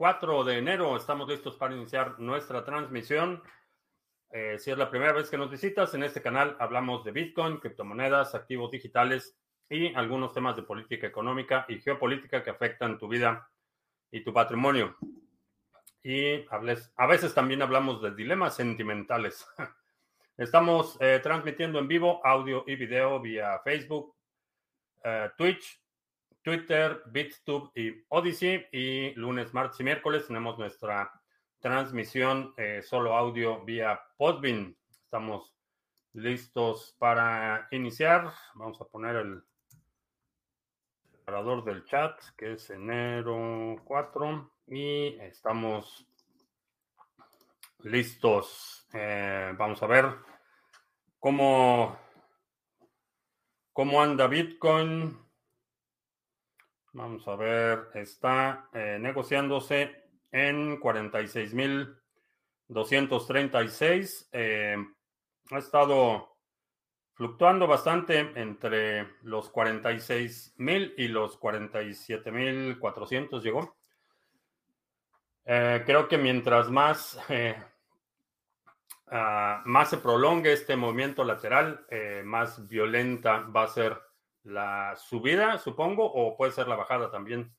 4 de enero. Estamos listos para iniciar nuestra transmisión. Eh, si es la primera vez que nos visitas, en este canal hablamos de Bitcoin, criptomonedas, activos digitales y algunos temas de política económica y geopolítica que afectan tu vida y tu patrimonio. Y a veces también hablamos de dilemas sentimentales. Estamos eh, transmitiendo en vivo audio y video vía Facebook, eh, Twitch, Twitter, BitTube y Odyssey. Y lunes, martes y miércoles tenemos nuestra transmisión eh, solo audio vía Podbean. Estamos listos para iniciar. Vamos a poner el separador del chat, que es enero 4. Y estamos listos. Eh, vamos a ver cómo, cómo anda Bitcoin. Vamos a ver, está eh, negociándose en 46.236. Eh, ha estado fluctuando bastante entre los 46.000 y los 47.400 llegó. Eh, creo que mientras más, ah, más se prolongue este movimiento lateral, más violenta va a ser la subida, supongo, o puede ser la bajada también.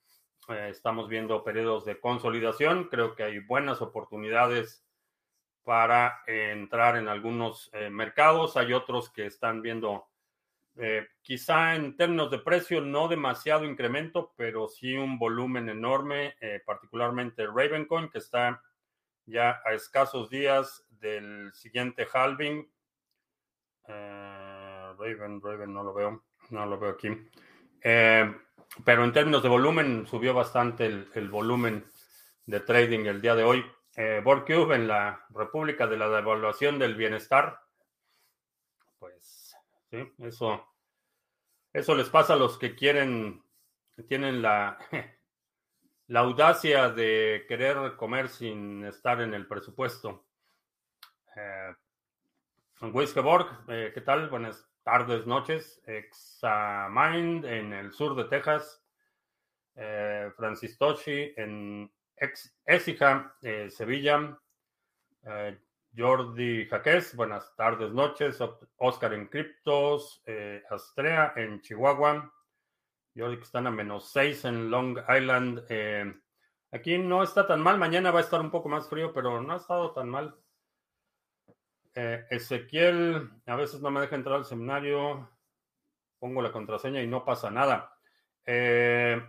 Eh, estamos viendo periodos de consolidación. Creo que hay buenas oportunidades para entrar en algunos eh, mercados. Hay otros que están viendo, eh, quizá en términos de precio, no demasiado incremento, pero sí un volumen enorme, particularmente Ravencoin, que está ya a escasos días del siguiente halving. Raven, Raven, no lo veo no lo veo aquí. Eh, pero en términos de volumen, subió bastante el, volumen de trading el día de hoy. Eh, Borcube en la República de la Devaluación del Bienestar. Pues sí, eso, eso les pasa a los que quieren, tienen la, la audacia de querer comer sin estar en el presupuesto. Eh, Wiskeborg, eh, ¿qué tal? Buenas tardes, noches. Examind en el sur de Texas. Eh, Francis Toshi en Ex eh, Sevilla. Eh, Jordi Jaques, buenas tardes, noches. Oscar en Criptos. Eh, Astrea en Chihuahua. Jordi que están a menos 6 en Long Island. aquí no está tan mal. Mañana va a estar un poco más frío, pero no ha estado tan mal. Eh, Ezequiel, a veces no me deja entrar al seminario, pongo la contraseña y no pasa nada. Eh,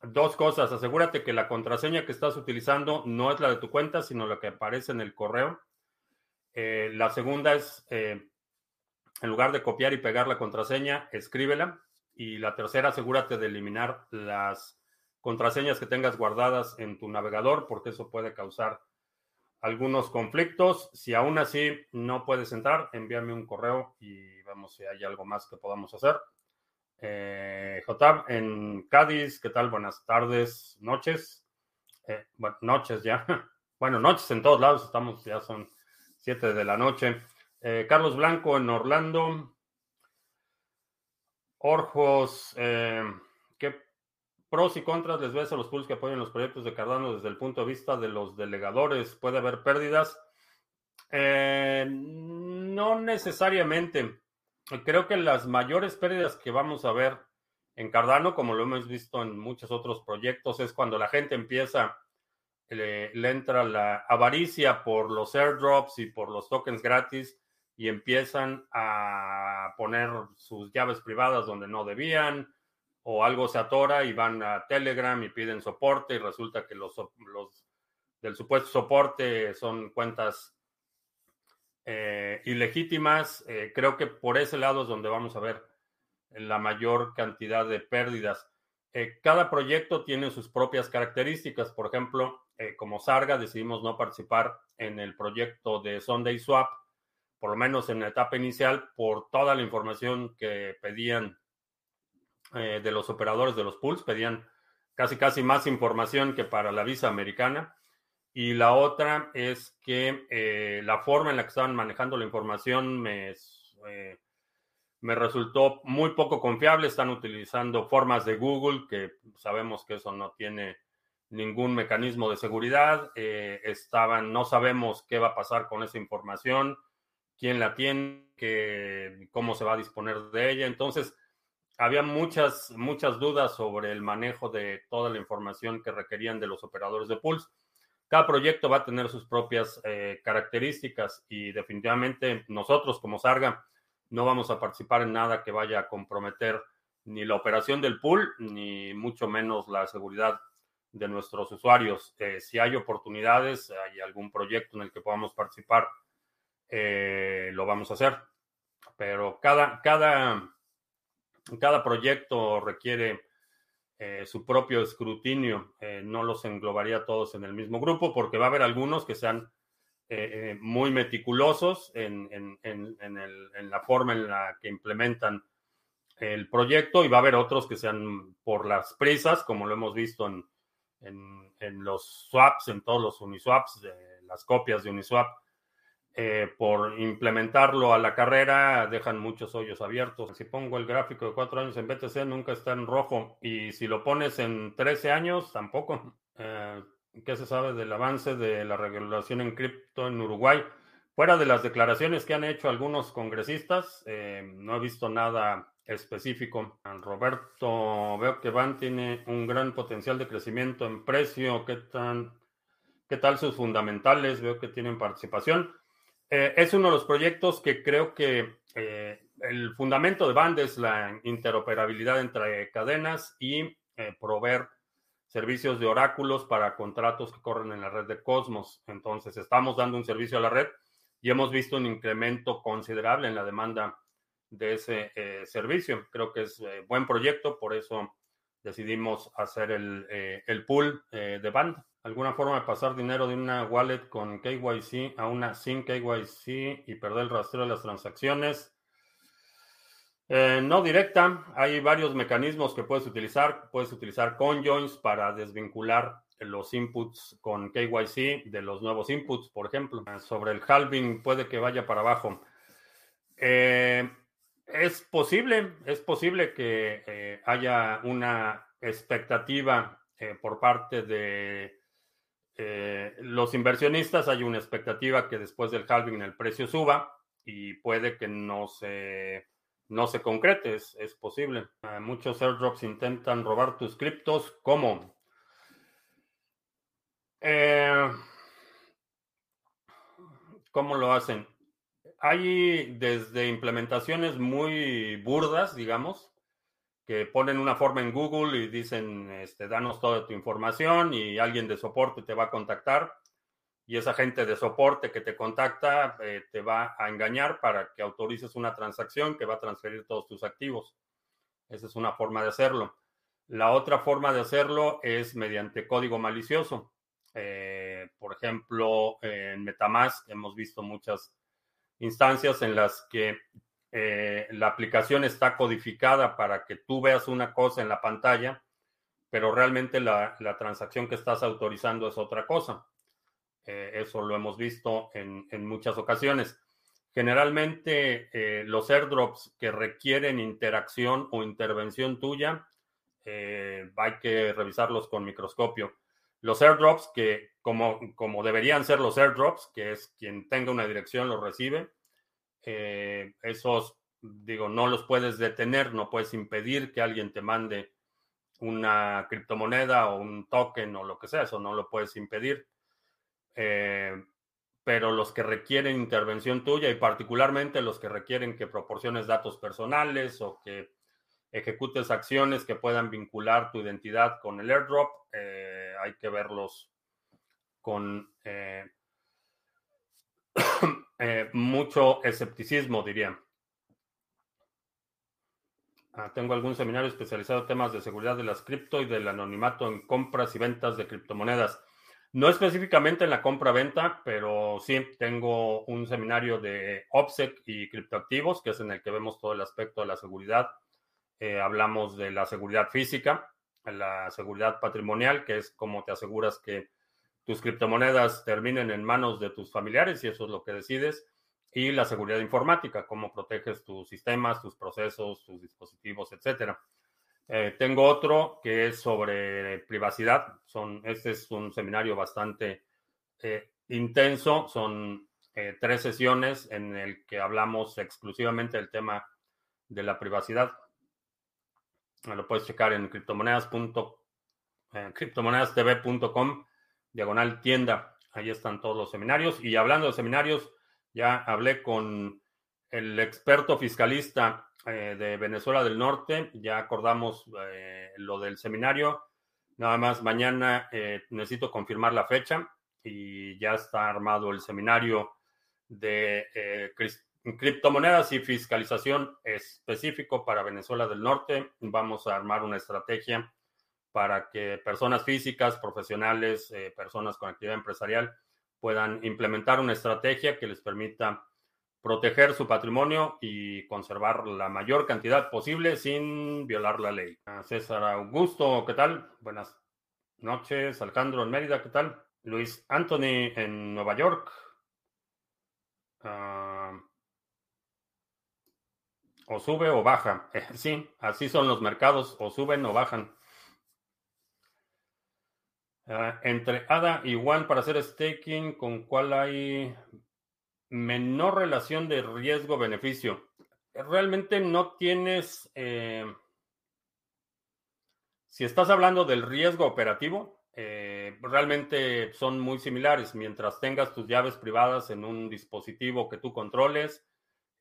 dos cosas, asegúrate que la contraseña que estás utilizando no es la de tu cuenta, sino la que aparece en el correo. Eh, la segunda es, en lugar de copiar y pegar la contraseña, escríbela. Y la tercera, asegúrate de eliminar las contraseñas que tengas guardadas en tu navegador, porque eso puede causar algunos conflictos. Si aún así no puedes entrar, envíame un correo y vemos si hay algo más que podamos hacer. Eh, en Cádiz, ¿qué tal? Buenas tardes, noches. Eh, noches ya. Bueno, noches en todos lados, estamos, ya son 7 de la noche. Eh, Carlos Blanco en Orlando. Orjos, eh, ¿qué pros y contras les ves a los pools que apoyan los proyectos de Cardano desde el punto de vista de los delegadores? ¿Puede haber pérdidas? Eh, no necesariamente. Creo que las mayores pérdidas que vamos a ver en Cardano, como lo hemos visto en muchos otros proyectos, es cuando la gente empieza, le, le entra la avaricia por los airdrops y por los tokens gratis y empiezan a poner sus llaves privadas donde no debían, o algo se atora y van a Telegram y piden soporte y resulta que los, los del supuesto soporte son cuentas eh, ilegítimas. Eh, creo que por ese lado es donde vamos a ver la mayor cantidad de pérdidas. Eh, cada proyecto tiene sus propias características. Por ejemplo, como Sarga decidimos no participar en el proyecto de Sunday Swap, por lo menos en la etapa inicial, por toda la información que pedían eh, de los operadores de los pools, pedían casi casi más información que para la visa americana. Y la otra es que eh, la forma en la que estaban manejando la información me, eh, me resultó muy poco confiable. Están utilizando formas de Google, que sabemos que eso no tiene ningún mecanismo de seguridad, estaban, no sabemos qué va a pasar con esa información, quién la tiene, cómo se va a disponer de ella. Entonces, había muchas, muchas dudas sobre el manejo de toda la información que requerían de los operadores de Pulse. Cada proyecto va a tener sus propias eh, características y definitivamente nosotros como Sarga no vamos a participar en nada que vaya a comprometer ni la operación del pool, ni mucho menos la seguridad de nuestros usuarios. Eh, si hay oportunidades, hay algún proyecto en el que podamos participar, eh, lo vamos a hacer. Pero cada, cada, cada proyecto requiere eh, su propio escrutinio. no los englobaría todos en el mismo grupo porque va a haber algunos que sean muy meticulosos en, en la forma en la que implementan el proyecto y va a haber otros que sean por las prisas, como lo hemos visto en, los swaps, en todos los Uniswaps, las copias de Uniswap. Eh, por implementarlo a la carrera dejan muchos hoyos abiertos. Si pongo el gráfico de cuatro años en BTC nunca está en rojo y si lo pones en 13 años tampoco. Eh, ¿Qué se sabe del avance de la regulación en cripto en Uruguay? Fuera de las declaraciones que han hecho algunos congresistas, eh, no he visto nada específico. Roberto, veo que Van tiene un gran potencial de crecimiento en precio. ¿Qué, tan, qué tal sus fundamentales? Veo que tienen participación. Eh, es uno de los proyectos que creo que eh, el fundamento de Band es la interoperabilidad entre cadenas y proveer servicios de oráculos para contratos que corren en la red de Cosmos. Entonces, estamos dando un servicio a la red y hemos visto un incremento considerable en la demanda de ese eh, servicio. Creo que es eh, buen proyecto, por eso decidimos hacer el, eh, el pool de band. ¿Alguna forma de pasar dinero de una wallet con KYC a una sin KYC y perder el rastreo de las transacciones? no directa, hay varios mecanismos que puedes utilizar. Puedes utilizar conjoins para desvincular los inputs con KYC de los nuevos inputs, por ejemplo. Sobre el halving puede que vaya para abajo. Eh, es posible, es posible que eh, haya una expectativa eh, por parte de los inversionistas, hay una expectativa que después del halving el precio suba y puede que no se, no se concrete, es, es posible. muchos airdrops intentan robar tus criptos. ¿Cómo? Eh, ¿Cómo lo hacen? Hay desde implementaciones muy burdas, digamos, que ponen una forma en Google y dicen, este, danos toda tu información y alguien de soporte te va a contactar y esa gente de soporte que te contacta eh, te va a engañar para que autorices una transacción que va a transferir todos tus activos. Esa es una forma de hacerlo. La otra forma de hacerlo es mediante código malicioso. Eh, por ejemplo, en Metamask hemos visto muchas instancias en las que eh, la aplicación está codificada para que tú veas una cosa en la pantalla, pero realmente la, transacción que estás autorizando es otra cosa. Eh, eso lo hemos visto en, muchas ocasiones. Generalmente los airdrops que requieren interacción o intervención tuya, hay que revisarlos con microscopio los airdrops, que como, como deberían ser los airdrops, que es quien tenga una dirección lo recibe, eh, esos, digo, no los puedes detener, no puedes impedir que alguien te mande una criptomoneda o un token o lo que sea, eso no lo puedes impedir. Eh, pero los que requieren intervención tuya y particularmente los que requieren que proporciones datos personales o que ejecutes acciones que puedan vincular tu identidad con el airdrop, eh, hay que verlos con eh, eh, mucho escepticismo, diría. Ah, tengo algún seminario especializado en temas de seguridad de las cripto y del anonimato en compras y ventas de criptomonedas. No específicamente en la compra-venta, pero sí tengo un seminario de OPSEC y criptoactivos, que es en el que vemos todo el aspecto de la seguridad eh, hablamos de la seguridad física, la seguridad patrimonial, que es cómo te aseguras que tus criptomonedas terminen en manos de tus familiares y eso es lo que decides. Y la seguridad informática, cómo proteges tus sistemas, tus procesos, tus dispositivos, etcétera. Eh, tengo otro que es sobre privacidad. Son, este es un seminario bastante eh, intenso. Son eh, tres sesiones en el que hablamos exclusivamente del tema de la privacidad. Lo puedes checar en criptomonedastv.com, diagonal tienda. Ahí están todos los seminarios. Y hablando de seminarios, ya hablé con el experto fiscalista eh, de Venezuela del Norte, ya acordamos eh, lo del seminario. Nada más mañana eh, necesito confirmar la fecha y ya está armado el seminario de criptomonedas y fiscalización específico para Venezuela del Norte. Vamos a armar una estrategia para que personas físicas, profesionales, personas con actividad empresarial puedan implementar una estrategia que les permita proteger su patrimonio y conservar la mayor cantidad posible sin violar la ley. César Augusto, ¿qué tal? Buenas noches. Alejandro en Mérida, ¿qué tal? Luis Anthony en Nueva York. Ah, o sube o baja. sí, así son los mercados, o suben o bajan. Ah, entre ADA y One para hacer staking, ¿con cuál hay menor relación de riesgo-beneficio. Realmente no tienes, eh, si estás hablando del riesgo operativo, eh, realmente son muy similares. Mientras tengas tus llaves privadas en un dispositivo que tú controles,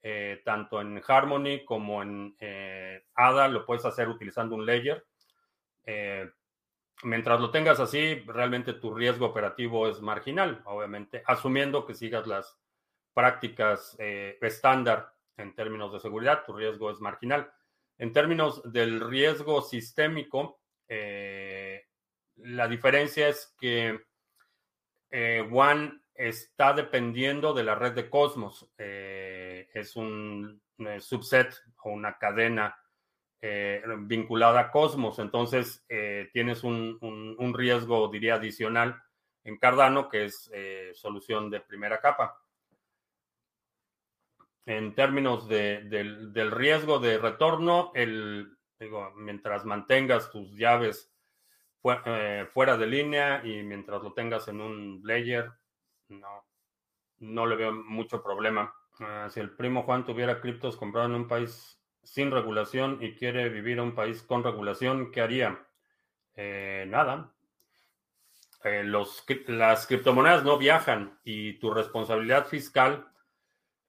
eh, tanto en Harmony como en ADA, lo puedes hacer utilizando un layer. Mientras lo tengas así, realmente tu riesgo operativo es marginal, obviamente, asumiendo que sigas las prácticas eh, estándar en términos de seguridad, tu riesgo es marginal. En términos del riesgo sistémico, eh, la diferencia es que eh, One está dependiendo de la red de Cosmos. es un subset o una cadena vinculada a Cosmos. Entonces, tienes un, un, riesgo, diría, adicional en Cardano, que es solución de primera capa en términos de, del, riesgo de retorno, el, digo, mientras mantengas tus llaves eh, fuera de línea y mientras lo tengas en un layer, no, no le veo mucho problema. Ah, si el primo Juan tuviera criptos comprado en un país sin regulación y quiere vivir en un país con regulación, ¿qué haría? Eh, nada. Eh, las criptomonedas no viajan y tu responsabilidad fiscal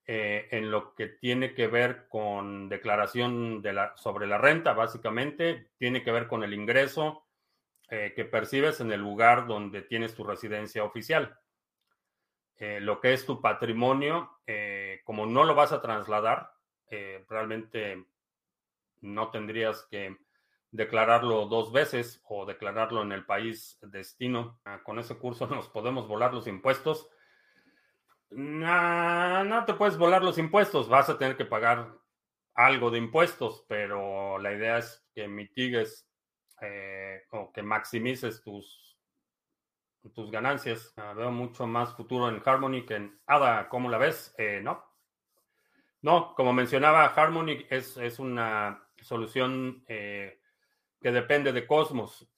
eh, en lo que tiene que ver con declaración de la, sobre la renta, básicamente, tiene que ver con el ingreso que percibes en el lugar donde tienes tu residencia oficial. Lo que es tu patrimonio, como no lo vas a trasladar, realmente no tendrías que declararlo dos veces o declararlo en el país destino. Ah, con ese curso nos podemos volar los impuestos no, no te puedes volar los impuestos, vas a tener que pagar algo de impuestos, pero la idea es que mitigues eh, o que maximices tus, tus ganancias. Ah, veo mucho más futuro en Harmony que en ADA. ¿Cómo la ves? Eh, no. No, como mencionaba, Harmony es, es una solución eh, que depende de Cosmos.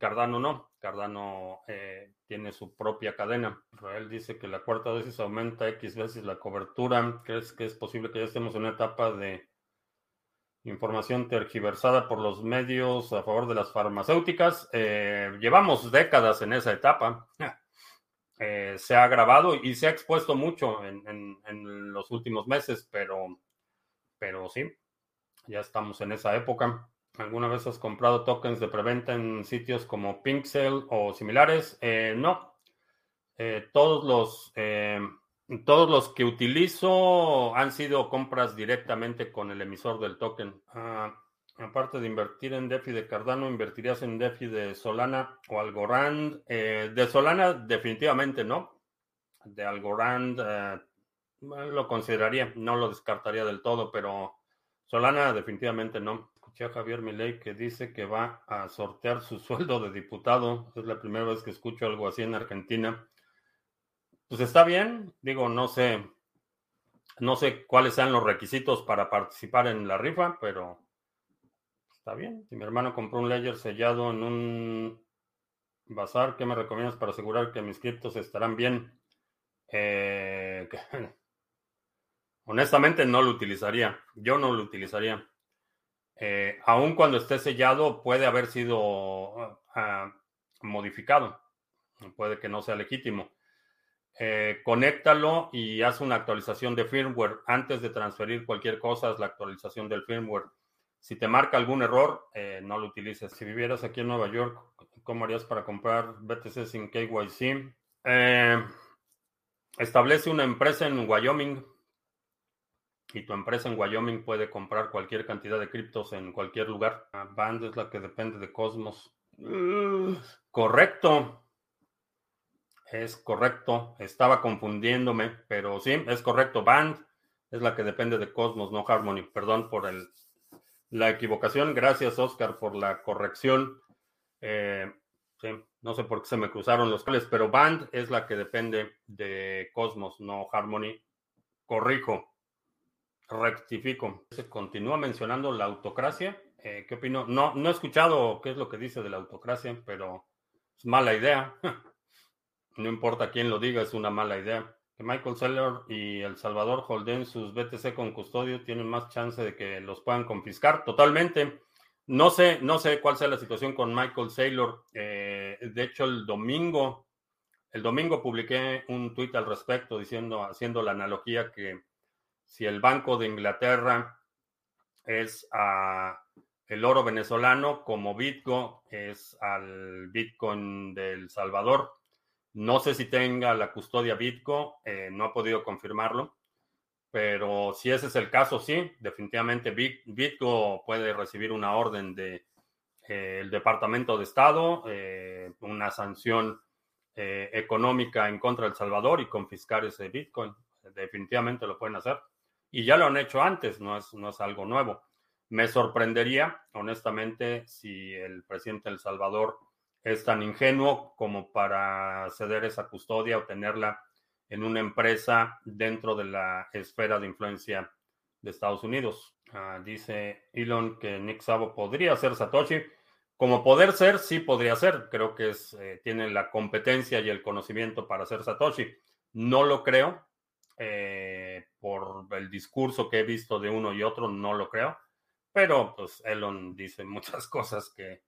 Cardano no. Cardano tiene su propia cadena. Israel dice que la cuarta dosis aumenta X veces la cobertura. ¿Crees que es posible que ya estemos en una etapa de información tergiversada por los medios a favor de las farmacéuticas? Eh, llevamos décadas en esa etapa. Eh, se ha agravado y se ha expuesto mucho en, en, los últimos meses, pero, pero sí, ya estamos en esa época. ¿Alguna vez has comprado tokens de preventa en sitios como Pinksale o similares? Eh, no. Eh, todos los todos los que utilizo han sido compras directamente con el emisor del token. Ah, aparte de invertir en DeFi de Cardano, ¿invertirías en DeFi de Solana o Algorand? de Solana definitivamente no. De Algorand lo consideraría, no lo descartaría del todo, pero Solana definitivamente no a Javier Milei que dice que va a sortear su sueldo de diputado. Es la primera vez que escucho algo así en Argentina. Pues está bien, digo, no sé, no sé cuáles sean los requisitos para participar en la rifa, pero Está bien. Si mi hermano compró un ledger sellado en un bazar, ¿qué me recomiendas para asegurar que mis criptos estarán bien? Eh, honestamente no lo utilizaría. Yo no lo utilizaría. Eh, aun cuando esté sellado, puede haber sido ah, modificado. Puede que no sea legítimo. Eh, conéctalo y haz una actualización de firmware. Antes de transferir cualquier cosa, es la actualización del firmware. Si te marca algún error, eh, no lo utilices. Si vivieras aquí en Nueva York, ¿cómo harías para comprar BTC sin KYC? Eh, establece una empresa en Wyoming y tu empresa en Wyoming puede comprar cualquier cantidad de criptos en cualquier lugar. Band es la que depende de Cosmos. correcto. Es correcto. Estaba confundiéndome, pero sí, es correcto. Band es la que depende de Cosmos, no Harmony. Perdón por el la equivocación. Gracias, Oscar, por la corrección. Eh, no sé por qué se me cruzaron los cables, pero Band es la que depende de Cosmos, no Harmony. Corrijo, rectifico. Se continúa mencionando la autocracia. Eh, ¿Qué opino? No, no he escuchado qué es lo que dice de la autocracia, pero es mala idea. no importa quién lo diga, es una mala idea Michael Saylor y El Salvador holden sus BTC con custodio tienen más chance de que los puedan confiscar. Totalmente. No sé, no sé cuál sea la situación con Michael Saylor. Eh, de hecho, el domingo, el domingo publiqué un tuit al respecto diciendo, haciendo la analogía que si el Banco de Inglaterra es a el oro venezolano, como Bitcoin es al Bitcoin del Salvador. No sé si tenga la custodia Bitco, eh, no he podido confirmarlo, pero si ese es el caso, sí, definitivamente Bitco puede recibir una orden del de, eh, Departamento de Estado, eh, una sanción económica en contra de El Salvador y confiscar ese Bitcoin. Definitivamente lo pueden hacer. Y ya lo han hecho antes, no es, no es algo nuevo. Me sorprendería, honestamente, si el presidente de El Salvador es tan ingenuo como para ceder esa custodia o tenerla en una empresa dentro de la esfera de influencia de Estados Unidos. Ah, dice Elon que Nick Sabo podría ser Satoshi. Como poder ser, sí podría ser. Creo que es, eh, tiene la competencia y el conocimiento para ser Satoshi. No lo creo. Eh, por el discurso que he visto de uno y otro, no lo creo. Pero pues Elon dice muchas cosas que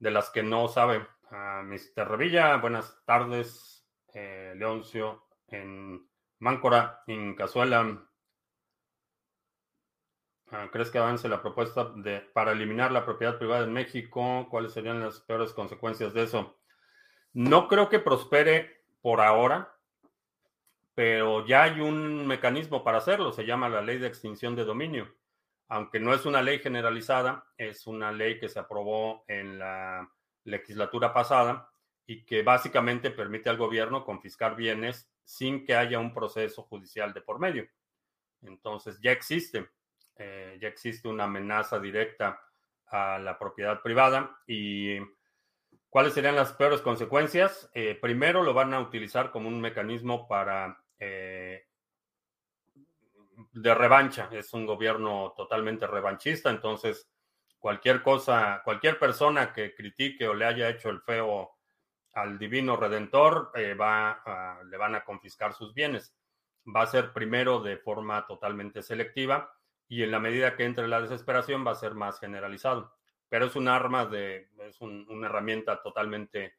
de las que no sabe. Uh, Mr. Revilla, buenas tardes. Eh, Leoncio en Máncora, en Cazuela. Ah, ¿Crees que avance la propuesta de, para eliminar la propiedad privada en México? ¿Cuáles serían las peores consecuencias de eso? No creo que prospere por ahora, pero ya hay un mecanismo para hacerlo. Se llama la ley de extinción de dominio. Aunque no es una ley generalizada, es una ley que se aprobó en la legislatura pasada y que básicamente permite al gobierno confiscar bienes sin que haya un proceso judicial de por medio. Entonces ya existe, eh, ya existe una amenaza directa a la propiedad privada y ¿cuáles serían las peores consecuencias? Eh, primero lo van a utilizar como un mecanismo para eh, de revancha, es un gobierno totalmente revanchista, entonces cualquier cosa, cualquier persona que critique o le haya hecho el feo al divino redentor, eh, va le van a confiscar sus bienes. Va a ser primero de forma totalmente selectiva y en la medida que entre la desesperación va a ser más generalizado. Pero es un arma de, es una herramienta totalmente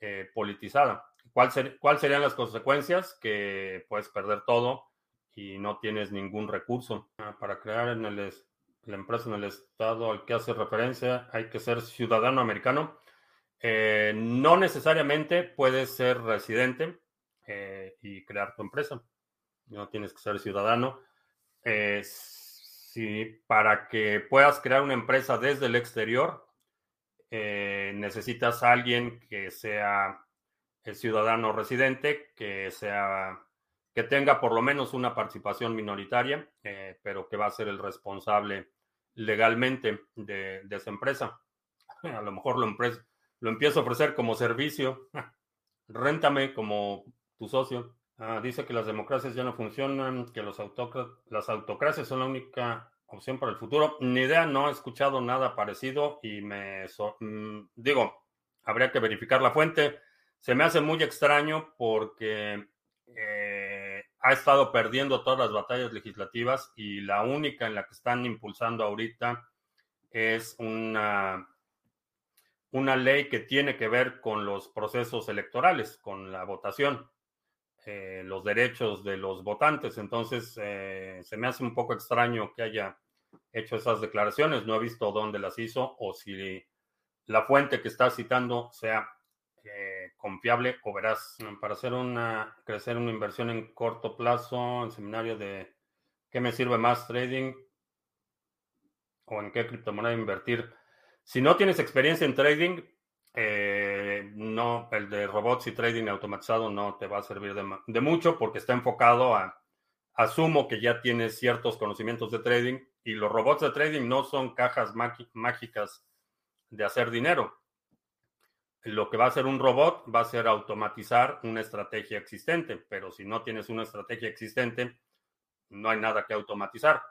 eh, politizada. ¿Cuál ¿Cuáles serían las consecuencias? Que puedes perder todo y no tienes ningún recurso. Ah, para crear en el, la empresa en el estado al que hace referencia, hay que ser ciudadano americano. Eh, no necesariamente puedes ser residente eh, y crear tu empresa. No tienes que ser ciudadano. Eh, si para que puedas crear una empresa desde el exterior, necesitas a alguien que sea el ciudadano residente, que sea que tenga por lo menos una participación minoritaria, pero que va a ser el responsable legalmente de, esa empresa. A lo mejor lo, lo empiezo a ofrecer como servicio. Réntame como tu socio. Ah, dice que las democracias ya no funcionan, que los las autocracias son la única opción para el futuro. Ni idea, no he escuchado nada parecido y me mm, digo, habría que verificar la fuente. Se me hace muy extraño porque eh, ha estado perdiendo todas las batallas legislativas y la única en la que están impulsando ahorita es una, una ley que tiene que ver con los procesos electorales, con la votación. Eh, los derechos de los votantes. Entonces, eh, se me hace un poco extraño que haya hecho esas declaraciones. No he visto dónde las hizo o si la fuente que está citando sea confiable o verás. Para hacer una, crecer una inversión en corto plazo, en seminario de qué me sirve más trading o en qué criptomoneda invertir. Si no tienes experiencia en trading, eh, no, el de robots y trading automatizado no te va a servir de, mucho porque está enfocado a, asumo que ya tienes ciertos conocimientos de trading y los robots de trading no son cajas mágicas de hacer dinero. Lo que va a hacer un robot va a ser automatizar una estrategia existente, pero si no tienes una estrategia existente, no hay nada que automatizar.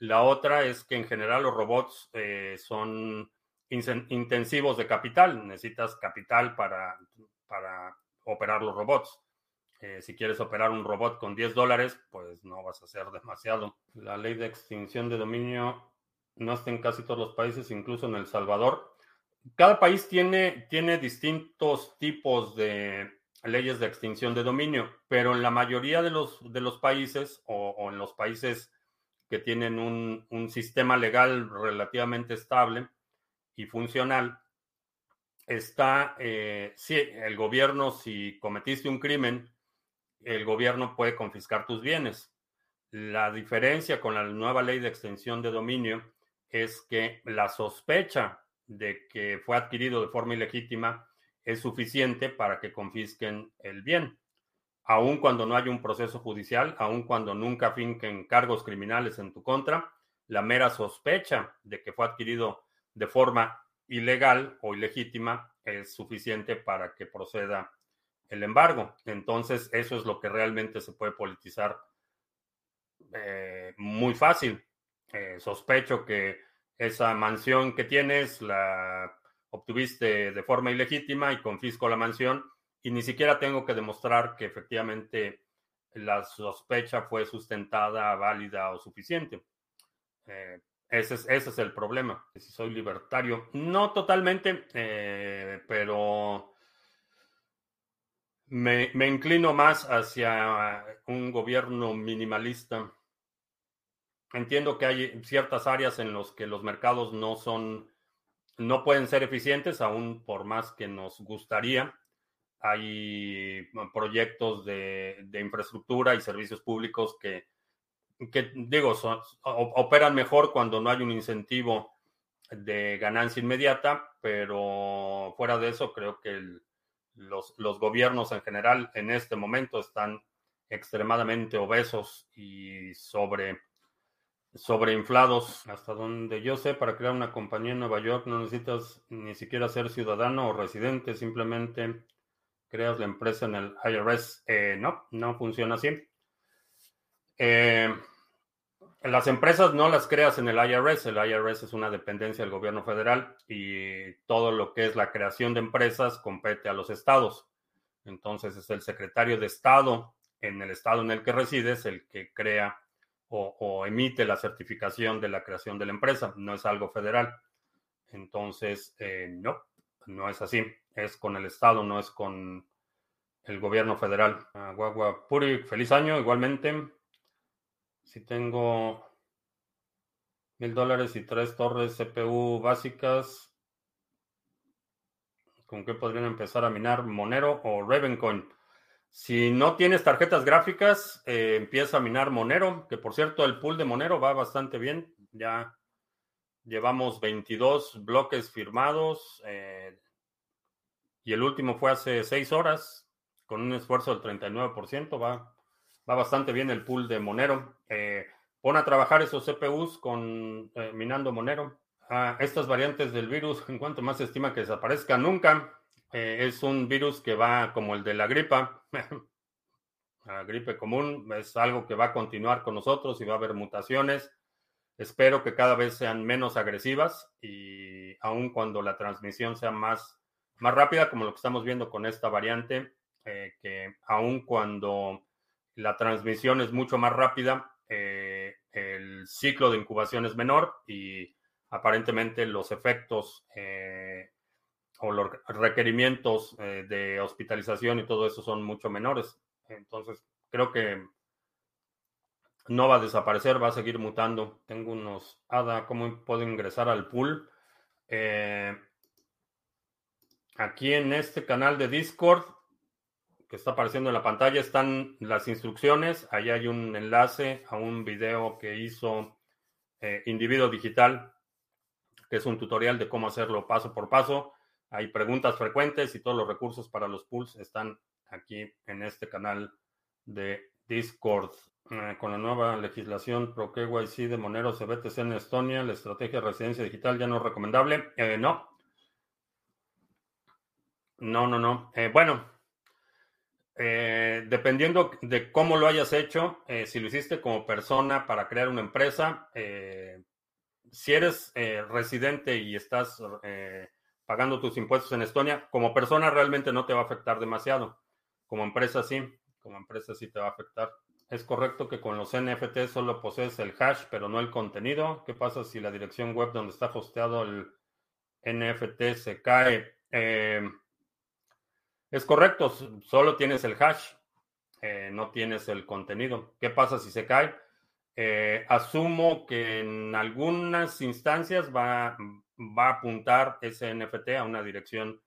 La otra es que en general los robots eh, son intensivos de capital. Necesitas capital para, para operar los robots. Eh, si quieres operar un robot con 10 dólares, pues no vas a hacer demasiado. La ley de extinción de dominio no está en casi todos los países, incluso en El Salvador. Cada país tiene, tiene distintos tipos de leyes de extinción de dominio, pero en la mayoría de los, de los países o, en los países que tienen un, un sistema legal relativamente estable, y funcional, está, eh, si el gobierno, si cometiste un crimen, el gobierno puede confiscar tus bienes. La diferencia con la nueva ley de extensión de dominio es que la sospecha de que fue adquirido de forma ilegítima es suficiente para que confisquen el bien. Aun cuando no haya un proceso judicial, aun cuando nunca finquen cargos criminales en tu contra, la mera sospecha de que fue adquirido de forma ilegal o ilegítima es suficiente para que proceda el embargo. Entonces, eso es lo que realmente se puede politizar eh, muy fácil. Eh, sospecho que esa mansión que tienes la obtuviste de forma ilegítima y confisco la mansión y ni siquiera tengo que demostrar que efectivamente la sospecha fue sustentada, válida o suficiente. Eh, ese es, el problema. Si soy libertario, no totalmente, eh, pero me, inclino más hacia un gobierno minimalista. Entiendo que hay ciertas áreas en las que los mercados no son, no pueden ser eficientes, aún por más que nos gustaría. Hay proyectos de infraestructura y servicios públicos que que digo, operan mejor cuando no hay un incentivo de ganancia inmediata, pero fuera de eso creo que los, los, gobiernos en general en este momento están extremadamente obesos y sobre sobreinflados. Hasta donde yo sé, para crear una compañía en Nueva York no necesitas ni siquiera ser ciudadano o residente, simplemente creas la empresa en el IRS. Eh, no, no funciona así. Eh, las empresas no las creas en el IRS. El IRS es una dependencia del gobierno federal y todo lo que es la creación de empresas compete a los estados. Entonces es el secretario de Estado en el estado en el que resides el que crea o, emite la certificación de la creación de la empresa. No es algo federal. Entonces, eh, no, no es así. Es con el estado, no es con el gobierno federal. Uh, Guagua Puri, feliz año igualmente. Si tengo mil dólares y tres torres CPU básicas, ¿con qué podrían empezar a minar Monero o Ravencoin? Si no tienes tarjetas gráficas, eh, empieza a minar Monero, que por cierto el pool de Monero va bastante bien. Ya llevamos 22 bloques firmados eh, y el último fue hace 6 horas con un esfuerzo del 39%. Va, va bastante bien el pool de Monero. Eh, pon a trabajar esos CPUs con eh, minando Monero. Ah, estas variantes del virus, en cuanto más se estima que desaparezca nunca, eh, es un virus que va como el de la gripa. la gripe común es algo que va a continuar con nosotros y va a haber mutaciones. Espero que cada vez sean menos agresivas y aun cuando la transmisión sea más, más rápida, como lo que estamos viendo con esta variante, eh, que aun cuando la transmisión es mucho más rápida, eh, el ciclo de incubación es menor y aparentemente los efectos o los requerimientos de hospitalización y todo eso son mucho menores. Entonces, creo que no va a desaparecer, va a seguir mutando. Tengo unos ADA, ¿cómo puedo ingresar al pool? Eh, aquí en este canal de Discord que está apareciendo en la pantalla están las instrucciones. Ahí hay un enlace a un video que hizo eh, Individuo Digital, que es un tutorial de cómo hacerlo paso por paso. Hay preguntas frecuentes y todos los recursos para los pools están aquí en este canal de Discord. Eh, con la nueva legislación pro KYC de Monero CBTC en Estonia, la estrategia de residencia digital ya no es recomendable. Eh, no. No, no, no. Eh, bueno, dependiendo de cómo lo hayas hecho, si lo hiciste como persona para crear una empresa, si eres residente y estás pagando tus impuestos en Estonia, como persona realmente no te va a afectar demasiado. Como empresa sí, como empresa sí te va a afectar. Es correcto que con los NFT solo posees el hash, pero no el contenido. ¿Qué pasa si la dirección web donde está hosteado el NFT se cae? Eh, es correcto, solo tienes el hash, eh, no tienes el contenido. ¿Qué pasa si se cae? Eh, asumo que en algunas instancias va, va, a apuntar ese NFT a una dirección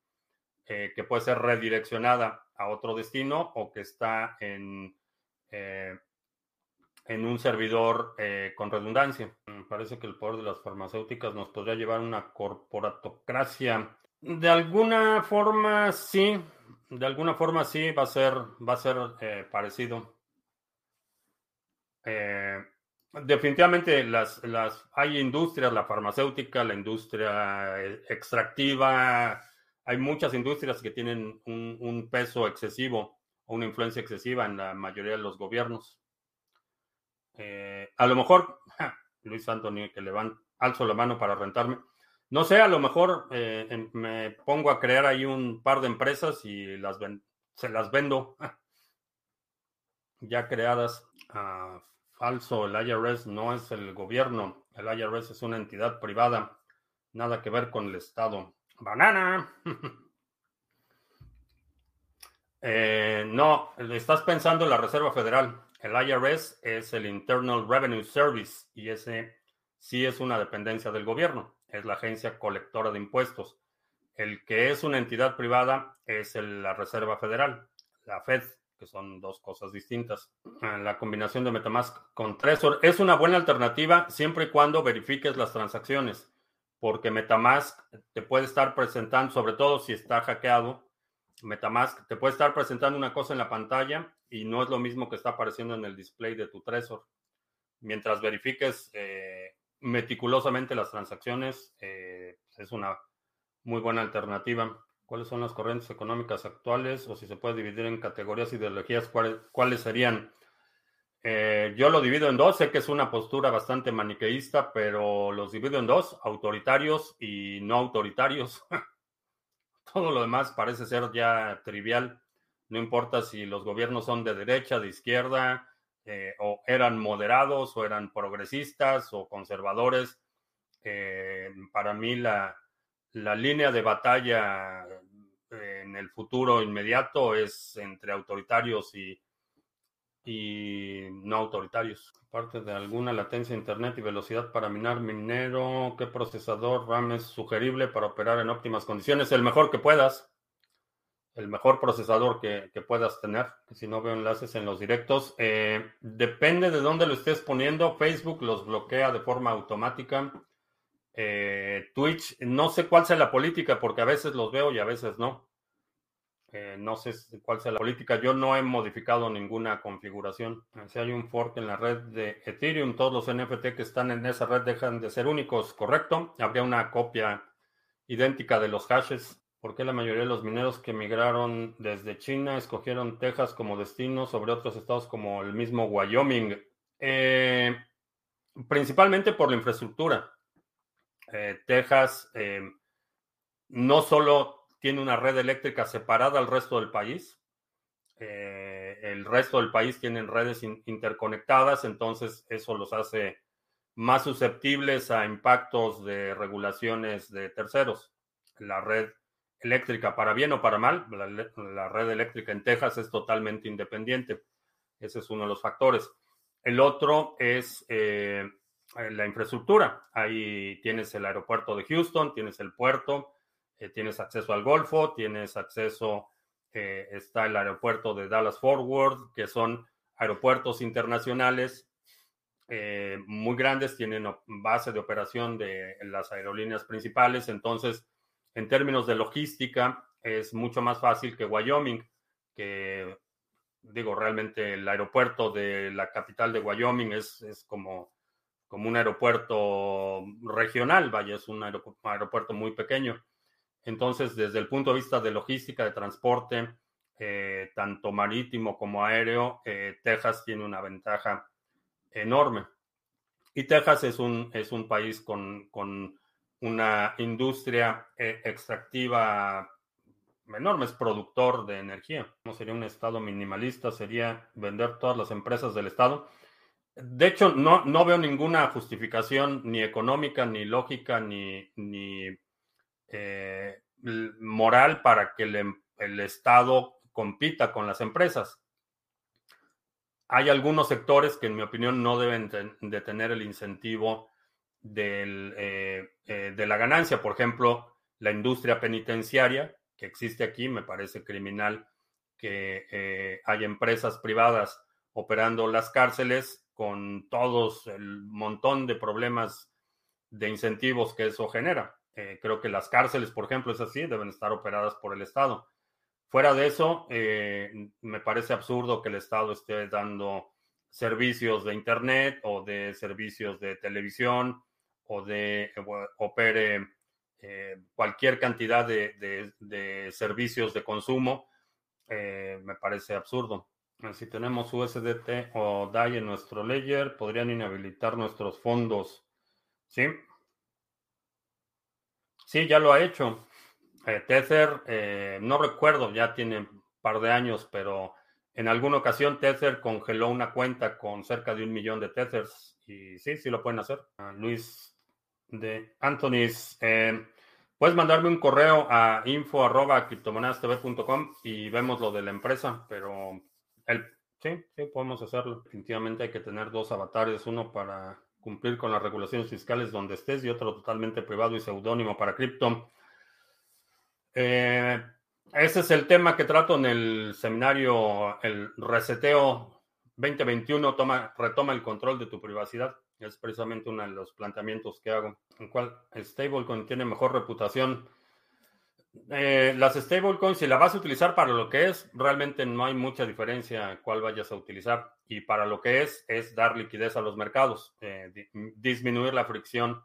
que puede ser redireccionada a otro destino o que está en eh, en un servidor eh, con redundancia. Parece que el poder de las farmacéuticas nos podría llevar a una corporatocracia. De alguna forma sí, de alguna forma sí va a ser, va a ser eh, parecido. Definitivamente las, las, hay industrias, la farmacéutica, la industria extractiva, hay muchas industrias que tienen un peso excesivo o una influencia excesiva en la mayoría de los gobiernos. Eh, a lo mejor, Luis Antonio, que le van, alzo la mano para rentarme. No sé, a lo mejor eh, me pongo a crear ahí un par de empresas y las se las vendo ya creadas. Ah, falso, el IRS no es el gobierno, el IRS es una entidad privada, nada que ver con el Estado. Banana. Eh, no, estás pensando en la Reserva Federal. El IRS es el Internal Revenue Service y ese sí es una dependencia del gobierno. Es la agencia colectora de impuestos. El que es una entidad privada es la Reserva Federal, la Fed, son dos cosas distintas. La combinación de Metamask con Trezor es una buena alternativa siempre y cuando verifiques las transacciones, porque Metamask te puede estar presentando, sobre todo si está hackeado, Metamask te puede estar presentando una cosa en la pantalla y no es lo mismo que está apareciendo en el display de tu Trezor. Mientras verifiques eh, meticulosamente las transacciones, eh, es una muy buena alternativa. ¿Cuáles son las corrientes económicas actuales? O si se puede dividir en categorías ideologías, ¿cuáles, serían? Eh, yo lo divido en dos, sé que es una postura bastante maniqueísta, pero los divido en dos, autoritarios y no autoritarios. Todo lo demás parece ser ya trivial. No importa si los gobiernos son de derecha, de izquierda, eh, o eran moderados, o eran progresistas, o conservadores. Eh, para mí la, la línea de batalla eh, en el futuro inmediato es entre autoritarios y no autoritarios. Aparte de alguna latencia internet y velocidad para minar minero, ¿qué procesador RAM es sugerible para operar en óptimas condiciones? El mejor que puedas. El mejor procesador que, puedas tener. Si no veo enlaces en los directos. Eh, depende de dónde lo estés poniendo. Facebook los bloquea de forma automática. Eh, Twitch, no sé cuál sea la política porque a veces los veo y a veces no. Eh, no sé cuál sea la política. Yo no he modificado ninguna configuración. Si hay un fork en la red de Ethereum, todos los NFT que están en esa red dejan de ser únicos, ¿correcto? Habría una copia idéntica de los hashes. ¿Por qué la mayoría de los mineros que migraron desde China escogieron Texas como destino sobre otros estados como el mismo Wyoming? Eh, principalmente por la infraestructura. Texas no solo tiene una red eléctrica separada al resto del país, el resto del país tiene redes interconectadas, entonces eso los hace más susceptibles a impactos de regulaciones de terceros. La red eléctrica, para bien o para mal, la, red eléctrica en Texas es totalmente independiente. Ese es uno de los factores. El otro es eh, la infraestructura. Ahí tienes el aeropuerto de Houston, tienes el puerto, eh, tienes acceso al Golfo, tienes acceso, eh, está el aeropuerto de Dallas Forward, que son aeropuertos internacionales muy grandes, tienen base de operación de las aerolíneas principales, entonces en términos de logística, es mucho más fácil que Wyoming, que digo, realmente el aeropuerto de la capital de Wyoming es, es como, como un aeropuerto regional, vaya, es un aeropuerto muy pequeño. Entonces, desde el punto de vista de logística, de transporte, eh, tanto marítimo como aéreo, eh, Texas tiene una ventaja enorme. Y Texas es un, es un país con, con una industria eh, extractiva enorme, es productor de energía. No sería un Estado minimalista, sería vender todas las empresas del Estado. De hecho, no, no veo ninguna justificación ni económica, ni lógica, ni, ni eh, moral para que el, em, el Estado compita con las empresas. Hay algunos sectores que, en mi opinión, no deben de tener el incentivo del, eh, eh, de la ganancia. Por ejemplo, la industria penitenciaria que existe aquí, me parece criminal que eh, hay empresas privadas operando las cárceles con todos el montón de problemas de incentivos que eso genera. creo que las cárceles, por ejemplo, es así, deben estar operadas por el Estado. Fuera de eso, me parece absurdo que el Estado esté dando servicios de Internet o de servicios de televisión o de opere eh, cualquier cantidad de, servicios de consumo, eh, me parece absurdo. Si tenemos USDT o DAI en nuestro ledger, podrían inhabilitar nuestros fondos. ¿Sí? Sí, ya lo ha hecho. Eh, Tether, no recuerdo, ya tiene un par de años, pero en alguna ocasión Tether congeló una cuenta con cerca de un millón de Tethers. Y sí, sí lo pueden hacer. Ah, Luis de Anthony. Eh, puedes mandarme un correo a info y vemos lo de la empresa, pero el, sí, sí, podemos hacerlo. Definitivamente hay que tener dos avatares, uno para cumplir con las regulaciones fiscales donde estés y otro totalmente privado y seudónimo para cripto. Eh, ese es el tema que trato en el seminario, el reseteo 2021, toma, retoma el control de tu privacidad. Es precisamente uno de los planteamientos que hago. En cual stablecoin tiene mejor reputación. Eh, las stablecoins, si la vas a utilizar para lo que es, realmente no hay mucha diferencia cuál vayas a utilizar. Y para lo que es, es dar liquidez a los mercados, eh, disminuir la fricción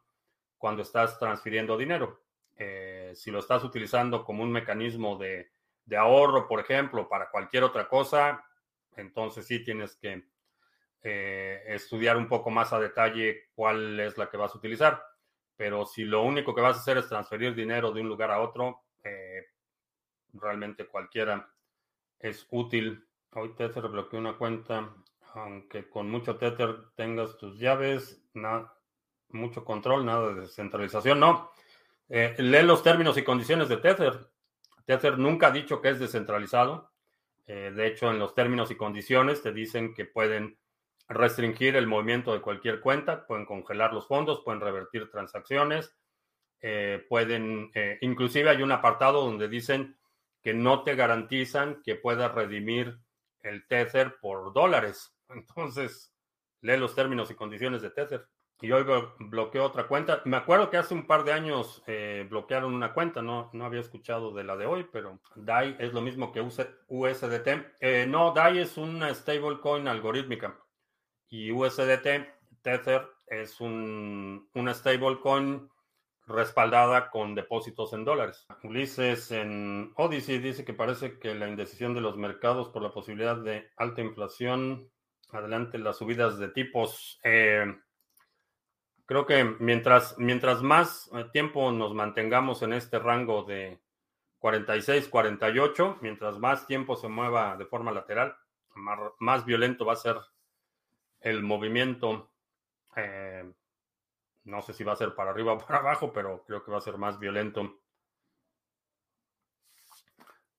cuando estás transfiriendo dinero. Eh, si lo estás utilizando como un mecanismo de, de ahorro, por ejemplo, para cualquier otra cosa, entonces sí tienes que eh, estudiar un poco más a detalle cuál es la que vas a utilizar. Pero si lo único que vas a hacer es transferir dinero de un lugar a otro, eh, realmente cualquiera es útil. Hoy Tether bloqueó una cuenta, aunque con mucho Tether tengas tus llaves, nada, mucho control, nada de descentralización. No, eh, lee los términos y condiciones de Tether. Tether nunca ha dicho que es descentralizado. de hecho, en los términos y condiciones te dicen que pueden restringir el movimiento de cualquier cuenta, pueden congelar los fondos, pueden revertir transacciones, eh, pueden, eh, inclusive hay un apartado donde dicen que no te garantizan que puedas redimir el Tether por dólares. Entonces, lee los términos y condiciones de Tether. Y hoy bloqueó otra cuenta. Me acuerdo que hace un par de años eh, bloquearon una cuenta, no, no había escuchado de la de hoy, pero DAI es lo mismo que USDT. no, DAI es una stablecoin algorítmica y USDT, Tether, es un, una stablecoin respaldada con depósitos en dólares. Ulises en Odyssey dice que parece que la indecisión de los mercados por la posibilidad de alta inflación, adelante las subidas de tipos. Eh, Creo que mientras, mientras más eh, tiempo nos mantengamos en este rango de 46, 48, mientras más tiempo se mueva de forma lateral, más, violento va a ser el movimiento. Eh, no sé si va a ser para arriba o para abajo, pero creo que va a ser más violento.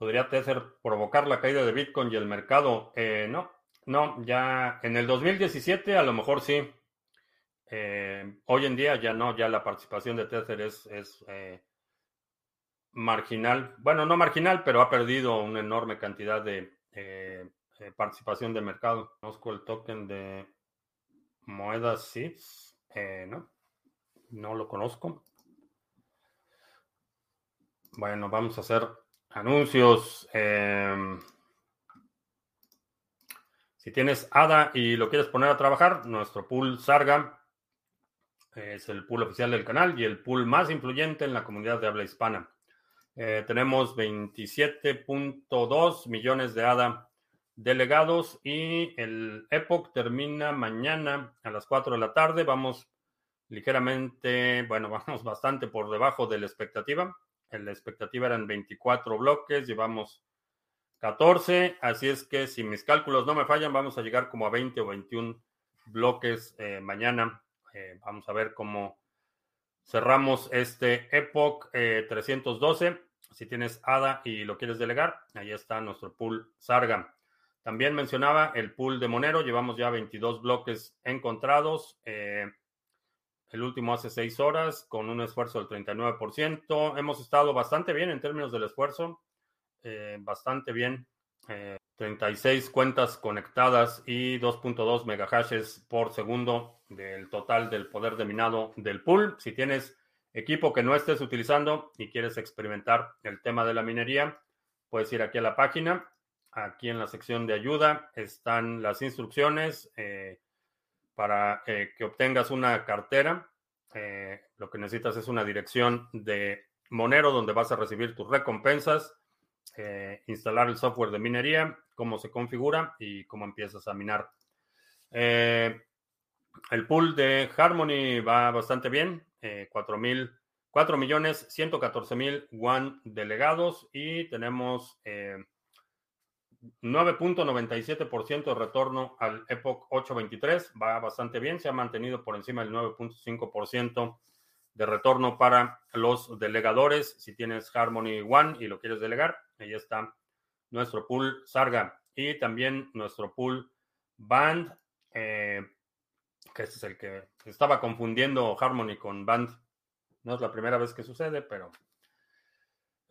¿Podría Tether provocar la caída de Bitcoin y el mercado? Eh, no, no, ya en el 2017 a lo mejor sí. Eh, hoy en día ya no, ya la participación de Tether es, eh, marginal. Bueno, no marginal, pero ha perdido una enorme cantidad de participación de mercado. Conozco el token de moedas SIPS, ¿no? No lo conozco. Bueno, vamos a hacer anuncios. Em, si tienes ADA y lo quieres poner a trabajar, nuestro pool Sarga es el pool oficial del canal y el pool más influyente en la comunidad de habla hispana. Eh, tenemos 27.2 millones de ADA delegados y el Epoch termina mañana a las 4 de la tarde. Vamos ligeramente, bueno, vamos bastante por debajo de la expectativa. La expectativa eran 24 bloques, llevamos 14, así es que si mis cálculos no me fallan, vamos a llegar como a 20 o 21 bloques eh, mañana eh, vamos a ver cómo cerramos este Epoch 312. Eh, si tienes ADA y lo quieres delegar, ahí está nuestro pool Sarga. También mencionaba el pool de Monero. Llevamos ya 22 bloques encontrados. El último hace 6 horas con un esfuerzo del 39%. Hemos estado bastante bien en términos del esfuerzo. bastante bien. 36 cuentas conectadas y 2.2 megahashes por segundo del total del poder de minado del pool. Si tienes equipo que no estés utilizando y quieres experimentar el tema de la minería, puedes ir aquí a la página. Aquí en la sección de ayuda están las instrucciones eh, para eh, que obtengas una cartera. Eh, lo que necesitas es una dirección de Monero donde vas a recibir tus recompensas eh, instalar el software de minería, cómo se configura y cómo empiezas a minar. El pool de Harmony va bastante bien, eh, 4 millones 114 mil one delegados y tenemos 9.97% eh, de retorno al Epoch 823, va bastante bien, se ha mantenido por encima del 9.5% de retorno para los delegadores. Si tienes Harmony One y lo quieres delegar, ahí está nuestro pool Sarga y también nuestro pool Band, eh, que este es el que estaba confundiendo Harmony con Band. No es la primera vez que sucede, pero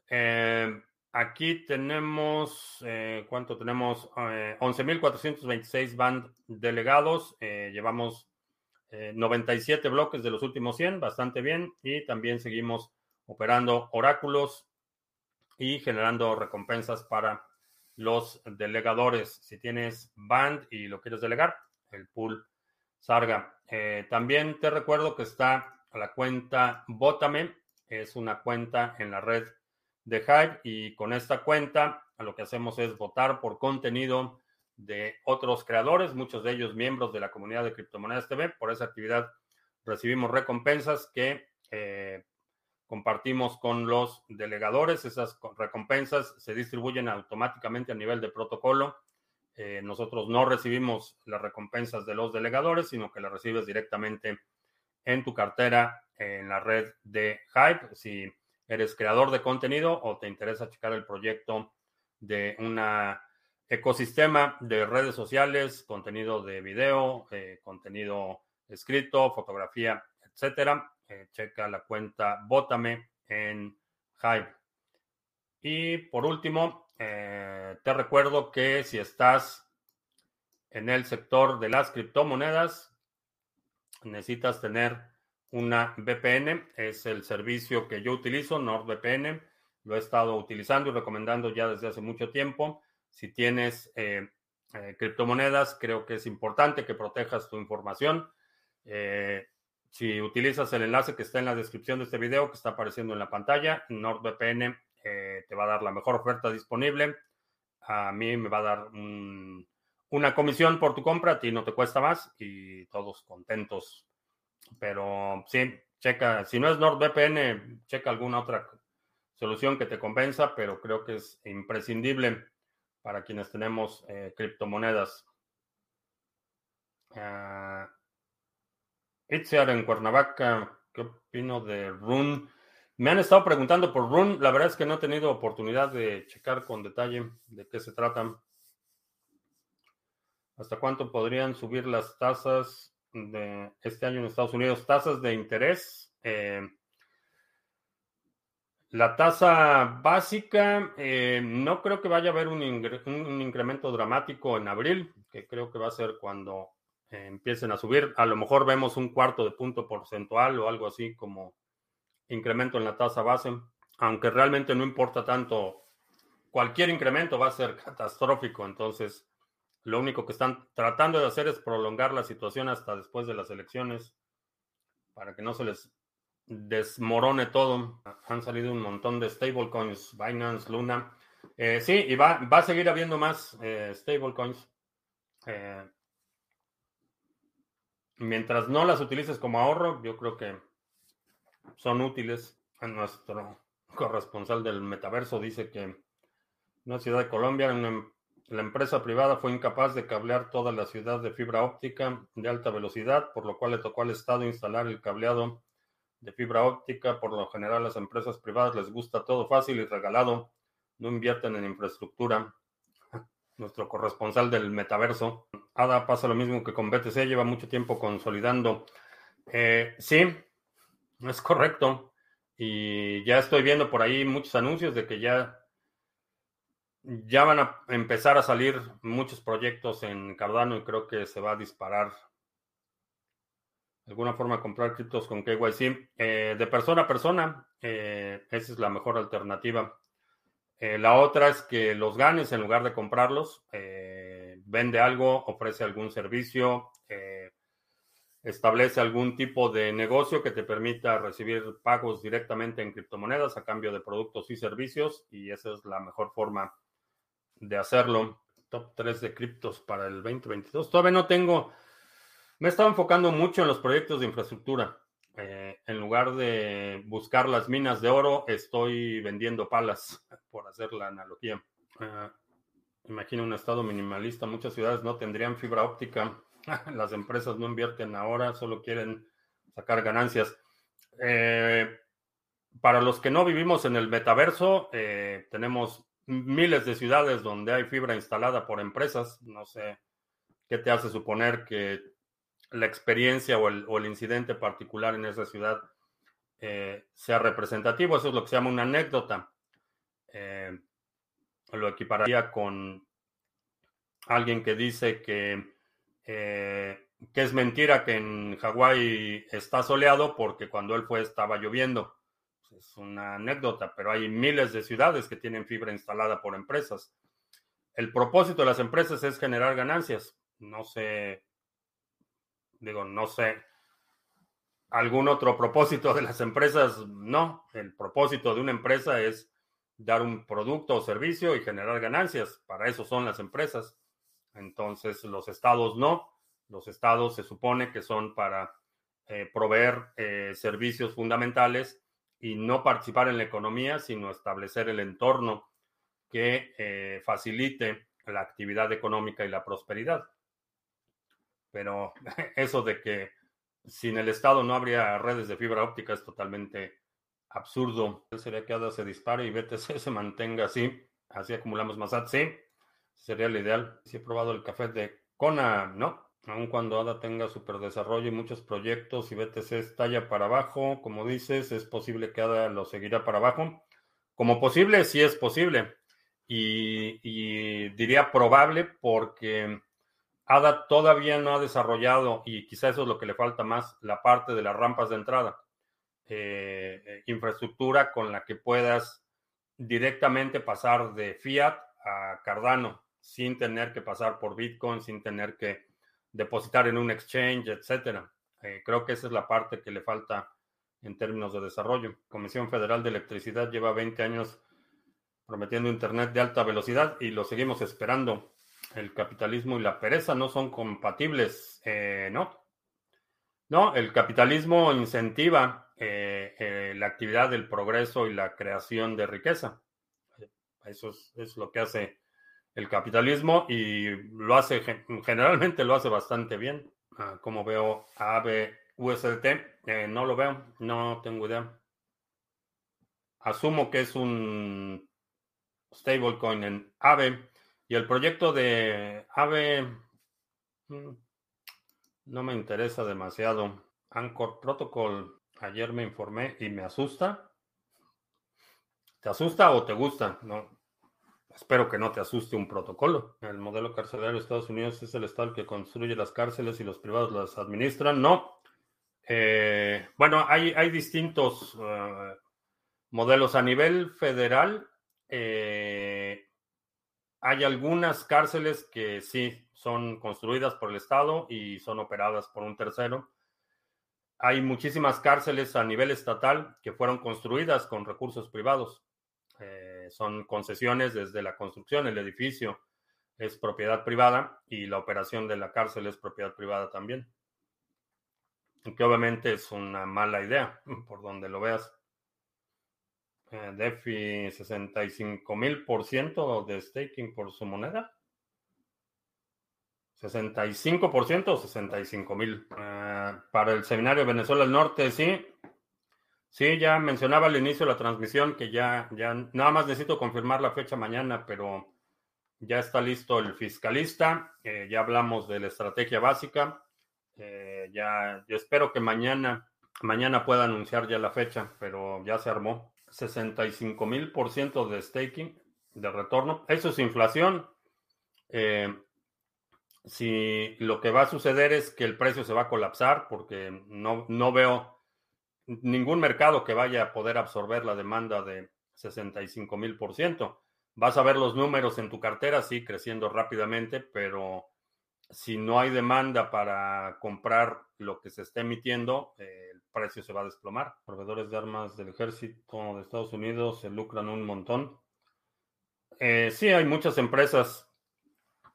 eh, aquí tenemos, eh, ¿cuánto tenemos? 11.426 Band delegados. llevamos 97 eh, bloques de los últimos 100, bastante bien. Y también seguimos operando oráculos y generando recompensas para los delegadores. Si tienes band y lo quieres delegar, el pool Sarga. Eh, también te recuerdo que está la cuenta Botame, es una cuenta en la red de Hive y con esta cuenta lo que hacemos es votar por contenido de otros creadores, muchos de ellos miembros de la comunidad de Criptomonedas TV. Por esa actividad recibimos recompensas que eh, compartimos con los delegadores. Esas recompensas se distribuyen automáticamente a nivel de protocolo. Eh, nosotros no recibimos las recompensas de los delegadores, sino que las recibes directamente en tu cartera en la red de Hype. Si eres creador de contenido o te interesa checar el proyecto de una ecosistema de redes sociales, contenido de video, eh, contenido escrito, fotografía, etcétera. Eh, checa la cuenta Bótame en Hive. Y por último, eh, te recuerdo que si estás en el sector de las criptomonedas, necesitas tener una VPN. Es el servicio que yo utilizo, NordVPN. Lo he estado utilizando y recomendando ya desde hace mucho tiempo. Si tienes eh, eh, criptomonedas, creo que es importante que protejas tu información. Eh, si utilizas el enlace que está en la descripción de este video, que está apareciendo en la pantalla, NordVPN te va a dar la mejor oferta disponible. A mí me va a dar una comisión por tu compra, a ti no te cuesta más y todos contentos. Pero sí, checa, si no es NordVPN, checa alguna otra solución que te convenza, pero creo que es imprescindible para quienes tenemos eh, criptomonedas. Uh, Itziar en Cuernavaca, ¿qué opino de Rune? Me han estado preguntando por Rune. La verdad es que no he tenido oportunidad de checar con detalle de qué se trata. ¿Hasta cuánto podrían subir las tasas de este año en Estados Unidos? Tasas de interés. Eh, la tasa básica, eh, no creo que vaya a haber un, incremento dramático en abril, que creo que va a ser cuando eh, empiecen a subir. A lo mejor vemos un cuarto de punto porcentual o algo así como incremento en la tasa base, aunque realmente no importa tanto. Cualquier incremento va a ser catastrófico, entonces lo único que están tratando de hacer es prolongar la situación hasta después de las elecciones para que no se les desmorone todo. Han salido un montón de stablecoins, Binance, Luna. Eh, sí, y va, va, a seguir habiendo más eh, stablecoins. Eh, mientras no las utilices como ahorro, yo creo que son útiles. Nuestro corresponsal del metaverso dice que una ciudad de Colombia, la empresa privada fue incapaz de cablear toda la ciudad de fibra óptica de alta velocidad, por lo cual le tocó al Estado instalar el cableado de fibra óptica. Por lo general, las empresas privadas les gusta todo fácil y regalado. No invierten en infraestructura. Nuestro corresponsal del metaverso. ADA pasa lo mismo que con BTC, lleva mucho tiempo consolidando. Eh, sí, es correcto. Y ya estoy viendo por ahí muchos anuncios de que ya, ya van a empezar a salir muchos proyectos en Cardano y creo que se va a disparar alguna forma comprar criptos con KYC. Eh, de persona a persona, eh, esa es la mejor alternativa. Eh, la otra es que los ganes en lugar de comprarlos. vende algo, ofrece algún servicio, establece algún tipo de negocio que te permita recibir pagos directamente en criptomonedas a cambio de productos y servicios. Y esa es la mejor forma de hacerlo. Top 3 de criptos para el 2022. Todavía no tengo me he enfocando mucho en los proyectos de infraestructura. Eh, en lugar de buscar las minas de oro, estoy vendiendo palas, por hacer la analogía. Uh, imagino un estado minimalista. Muchas ciudades no tendrían fibra óptica. las empresas no invierten ahora, solo quieren sacar ganancias. Eh, para los que no vivimos en el metaverso, eh, tenemos miles de ciudades donde hay fibra instalada por empresas. No sé qué te hace suponer que la experiencia o el, incidente particular en esa ciudad eh, sea representativo. Eso es lo que se llama una anécdota. Eh, lo equipararía con alguien que dice que, eh, que es mentira que en Hawái está soleado porque cuando él fue estaba lloviendo. Es una anécdota, pero hay miles de ciudades que tienen fibra instalada por empresas. El propósito de las empresas es generar ganancias. No sé Digo, no sé. ¿Algún otro propósito de las empresas? No. El propósito de una empresa es dar un producto o servicio y generar ganancias. Para eso son las empresas. Entonces, los estados no. Los estados se supone que son para eh, proveer eh, servicios fundamentales y no participar en la economía, sino establecer el entorno que eh, facilite la actividad económica y la prosperidad. Pero eso de que sin el Estado no habría redes de fibra óptica es totalmente absurdo. Sería que ADA se dispare y BTC se mantenga así. Así acumulamos más ADA. Sí, sería lo ideal. Si he probado el café de Kona, ¿no? Aun cuando ADA tenga superdesarrollo y muchos proyectos y BTC estalla para abajo, como dices, es posible que ADA lo seguirá para abajo. Como posible, sí es posible. y diría probable porque ADA todavía no ha desarrollado, y quizá eso es lo que le falta más, la parte de las rampas de entrada. Eh, eh, infraestructura con la que puedas directamente pasar de fiat a Cardano sin tener que pasar por Bitcoin, sin tener que depositar en un exchange, etcétera. Eh, creo que esa es la parte que le falta en términos de desarrollo. Comisión Federal de Electricidad lleva 20 años prometiendo Internet de alta velocidad y lo seguimos esperando el capitalismo y la pereza no son compatibles, eh, ¿no? No, el capitalismo incentiva eh, eh, la actividad del progreso y la creación de riqueza. Eso es, lo que hace el capitalismo y lo hace, generalmente lo hace bastante bien. Ah, como veo AVE USDT, eh, no lo veo, no tengo idea. Asumo que es un stablecoin en AVE y el proyecto de AVE mm, no me interesa demasiado. Anchor Protocol, ayer me informé y me asusta. ¿Te asusta o te gusta? No, espero que no te asuste un protocolo. El modelo carcelario de Estados Unidos es el Estado que construye las cárceles y los privados las administran. No. Eh, bueno, hay, hay distintos eh, modelos a nivel federal. Eh, hay algunas cárceles que sí son construidas por el Estado y son operadas por un tercero. Hay muchísimas cárceles a nivel estatal que fueron construidas con recursos privados. Eh, son concesiones desde la construcción, el edificio es propiedad privada y la operación de la cárcel es propiedad privada también. Que obviamente es una mala idea, por donde lo veas. Eh, DeFi 65 mil por ciento de staking por su moneda. 65% o 65 mil. Eh, para el seminario Venezuela del Norte, sí. Sí, ya mencionaba al inicio de la transmisión que ya, ya nada más necesito confirmar la fecha mañana, pero ya está listo el fiscalista. Eh, ya hablamos de la estrategia básica. ya, yo espero que mañana, mañana pueda anunciar ya la fecha, pero ya se armó. 65 mil por ciento de staking, de retorno. Eso es inflación. Eh, si lo que va a suceder es que el precio se va a colapsar, porque no, no veo ningún mercado que vaya a poder absorber la demanda de 65 mil por ciento. Vas a ver los números en tu cartera, sí, creciendo rápidamente, pero si no hay demanda para comprar lo que se está emitiendo, eh, el precio se va a desplomar. Proveedores de armas del ejército de Estados Unidos se lucran un montón. Eh, sí, hay muchas empresas,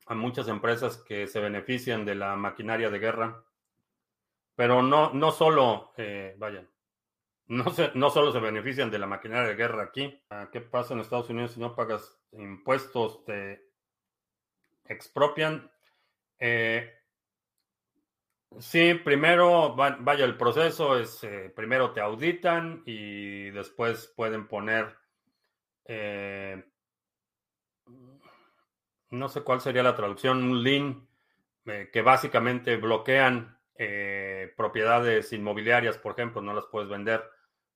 hay muchas empresas que se benefician de la maquinaria de guerra, pero no, no solo, eh, vaya, no, se, no solo se benefician de la maquinaria de guerra aquí. Ah, ¿Qué pasa en Estados Unidos si no pagas impuestos? Te expropian eh, sí, primero, vaya, el proceso es, eh, primero te auditan y después pueden poner, eh, no sé cuál sería la traducción, un link que básicamente bloquean propiedades inmobiliarias, por ejemplo, no las puedes vender.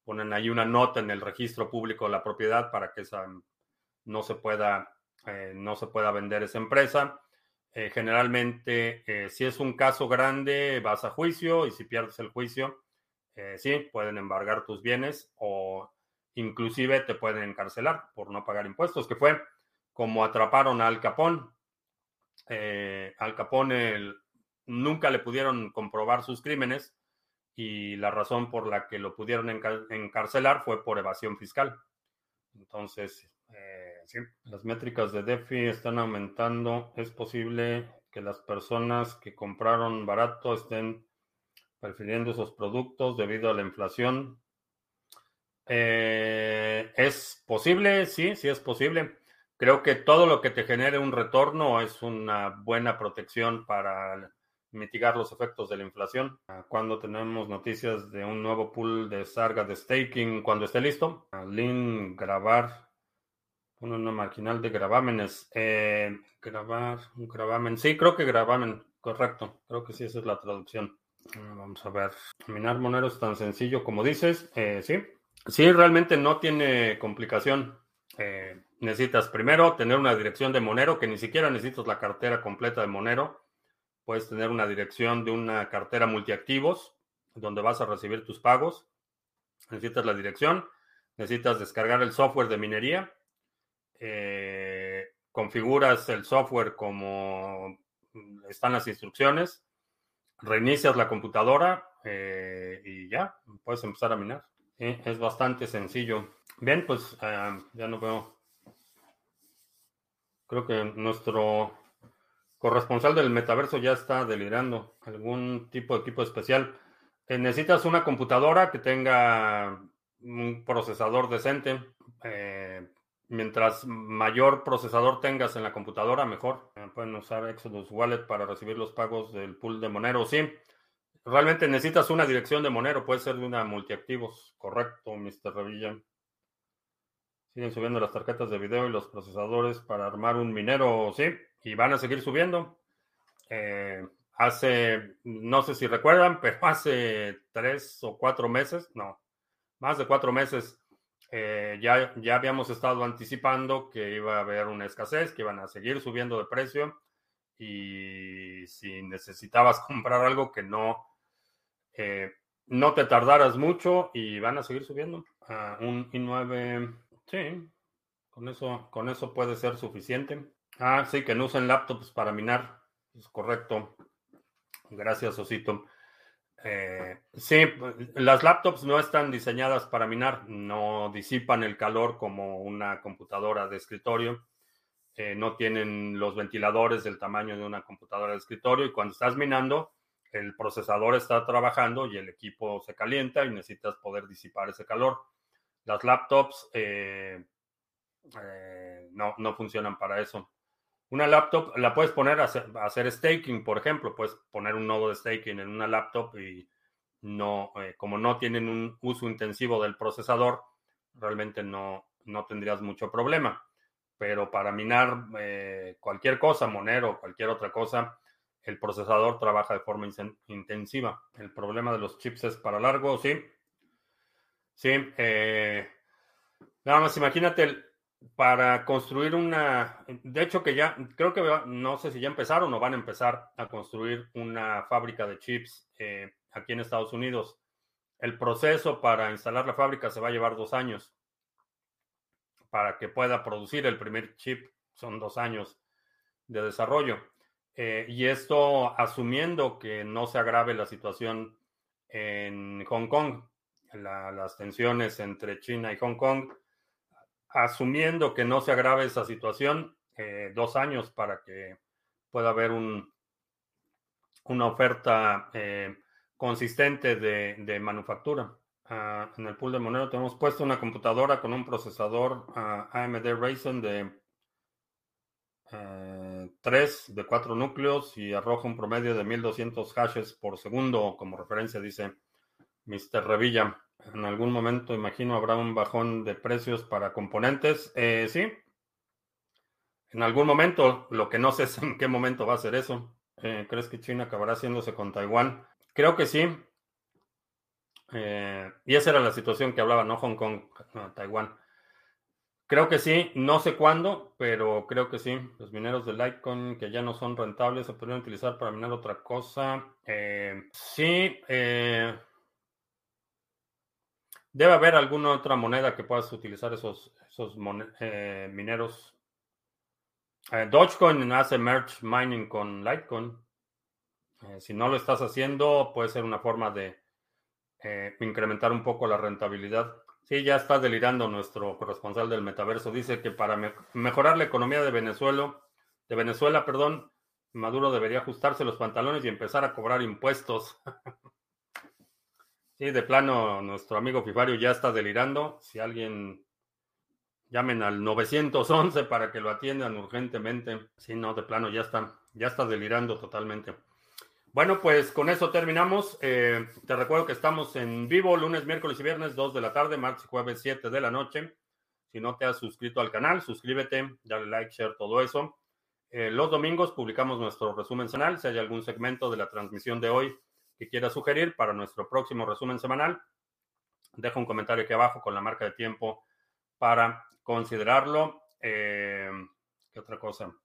Ponen ahí una nota en el registro público de la propiedad para que esa no se pueda, no se pueda vender esa empresa. Eh, generalmente, eh, si es un caso grande, vas a juicio y si pierdes el juicio, eh, sí, pueden embargar tus bienes o inclusive te pueden encarcelar por no pagar impuestos, que fue como atraparon a Al Capone. Al Capone nunca le pudieron comprobar sus crímenes y la razón por la que lo pudieron encarcelar fue por evasión fiscal. Entonces, las métricas de DeFi están aumentando. Es posible que las personas que compraron barato estén prefiriendo esos productos debido a la inflación. Eh, es posible, sí, sí es posible. Creo que todo lo que te genere un retorno es una buena protección para mitigar los efectos de la inflación. Cuando tenemos noticias de un nuevo pool de Sarga de staking, cuando esté listo, Link grabar una marginal de gravámenes. Eh, grabar, un gravamen. Sí, creo que gravamen, correcto. Creo que sí, esa es la traducción. Ah, vamos a ver. Minar Monero es tan sencillo como dices. Eh, sí. Sí, realmente no tiene complicación. Eh, necesitas primero tener una dirección de Monero, que ni siquiera necesitas la cartera completa de Monero. Puedes tener una dirección de una cartera multiactivos, donde vas a recibir tus pagos. Necesitas la dirección. Necesitas descargar el software de minería eh, configuras el software como están las instrucciones, reinicias la computadora eh, y ya, puedes empezar a minar. es bastante sencillo. Bien, pues ya no veo. Creo que nuestro corresponsal del metaverso ya está delirando. ¿Algún tipo de equipo especial? Eh, necesitas una computadora que tenga un procesador decente. Eh, mientras mayor procesador tengas en la computadora, mejor. Eh, pueden usar Exodus Wallet para recibir los pagos del pool de Monero. Sí, realmente necesitas una dirección de Monero. Puede ser de una multiactivos. Correcto, Mr. Revilla. Siguen subiendo las tarjetas de video y los procesadores para armar un minero. Sí, y van a seguir subiendo. Eh, hace, no sé si recuerdan, pero hace tres o cuatro meses, no, más de cuatro meses, eh, ya, ya habíamos estado anticipando que iba a haber una escasez, que iban a seguir subiendo de precio y si necesitabas comprar algo que no, eh, no te tardaras mucho y van a seguir subiendo. a un i9, sí, con eso, con eso puede ser suficiente. Ah, sí, que no usen laptops para minar, es correcto. Gracias, Osito. Eh, sí, las laptops no están diseñadas para minar, no disipan el calor como una computadora de escritorio, eh, no tienen los ventiladores del tamaño de una computadora de escritorio y cuando estás minando, el procesador está trabajando y el equipo se calienta y necesitas poder disipar ese calor. Las laptops eh, no, no funcionan para eso. Una laptop la puedes poner a hacer, staking, por ejemplo, puedes poner un nodo de staking en una laptop y no, eh, como no tienen un uso intensivo del procesador, realmente no, no tendrías mucho problema. Pero para minar eh, cualquier cosa, Monero cualquier otra cosa, el procesador trabaja de forma intensiva. El problema de los chips es para largo, sí. Sí. Eh, nada más imagínate para construir una, de hecho que ya, creo que no sé si ya empezaron o van a empezar a construir una fábrica de chips eh, aquí en Estados Unidos. El proceso para instalar la fábrica se va a llevar dos años. Para que pueda producir el primer chip son dos años de desarrollo. Eh, y esto asumiendo que no se agrave la situación en Hong Kong. Las tensiones entre China y Hong Kong asumiendo que no se agrave esa situación, eh, dos años para que pueda haber un, una oferta eh, consistente de, manufactura. Ah, en el pool de Monero tenemos puesto una computadora con un procesador ah, AMD Ryzen de 3 eh, de 4 núcleos y arroja un promedio de 1200 hashes por segundo como referencia, dice Mr. Revilla. En algún momento, imagino, habrá un bajón de precios para componentes. Eh, sí. En algún momento, lo que no sé es en qué momento va a ser eso. Eh, ¿Crees que China acabará haciéndose con Taiwán? Creo que sí. Eh, y esa era la situación que hablaba, no Hong Kong, Taiwán. Creo que sí, no sé cuándo, pero creo que sí. Los mineros de Litecoin que ya no son rentables se podrían utilizar para minar otra cosa. sí, Debe haber alguna otra moneda que puedas utilizar esos, esos eh, mineros. Eh, Dogecoin hace merge mining con Litecoin. Eh, si no lo estás haciendo, puede ser una forma de incrementar un poco la rentabilidad. Sí, ya está delirando nuestro corresponsal del metaverso. Dice que para mejorar la economía de Venezuela, de Venezuela, perdón, Maduro debería ajustarse los pantalones y empezar a cobrar impuestos. Sí, de plano, nuestro amigo Fifario ya está delirando. Si alguien llamen al 911 para que lo atiendan urgentemente. Sí, no, de plano ya está, ya está delirando totalmente. Bueno, pues con eso terminamos. Eh, te recuerdo que estamos en vivo lunes, miércoles y viernes, 2 de la tarde, martes y jueves, 7 de la noche. Si no te has suscrito al canal, suscríbete, dale like, share, todo eso. Eh, los domingos publicamos nuestro resumen semanal. Si hay algún segmento de la transmisión de hoy que quiera sugerir para nuestro próximo resumen semanal, deja un comentario aquí abajo con la marca de tiempo para considerarlo. Eh, ¿Qué otra cosa?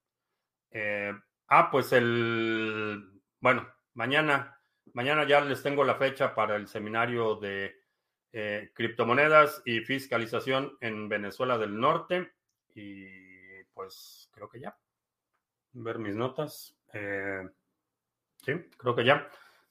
Eh, ah, pues el, bueno, mañana, mañana ya les tengo la fecha para el seminario de eh, criptomonedas y fiscalización en Venezuela del Norte. Y pues creo que ya. Ver mis notas. sí, creo que ya.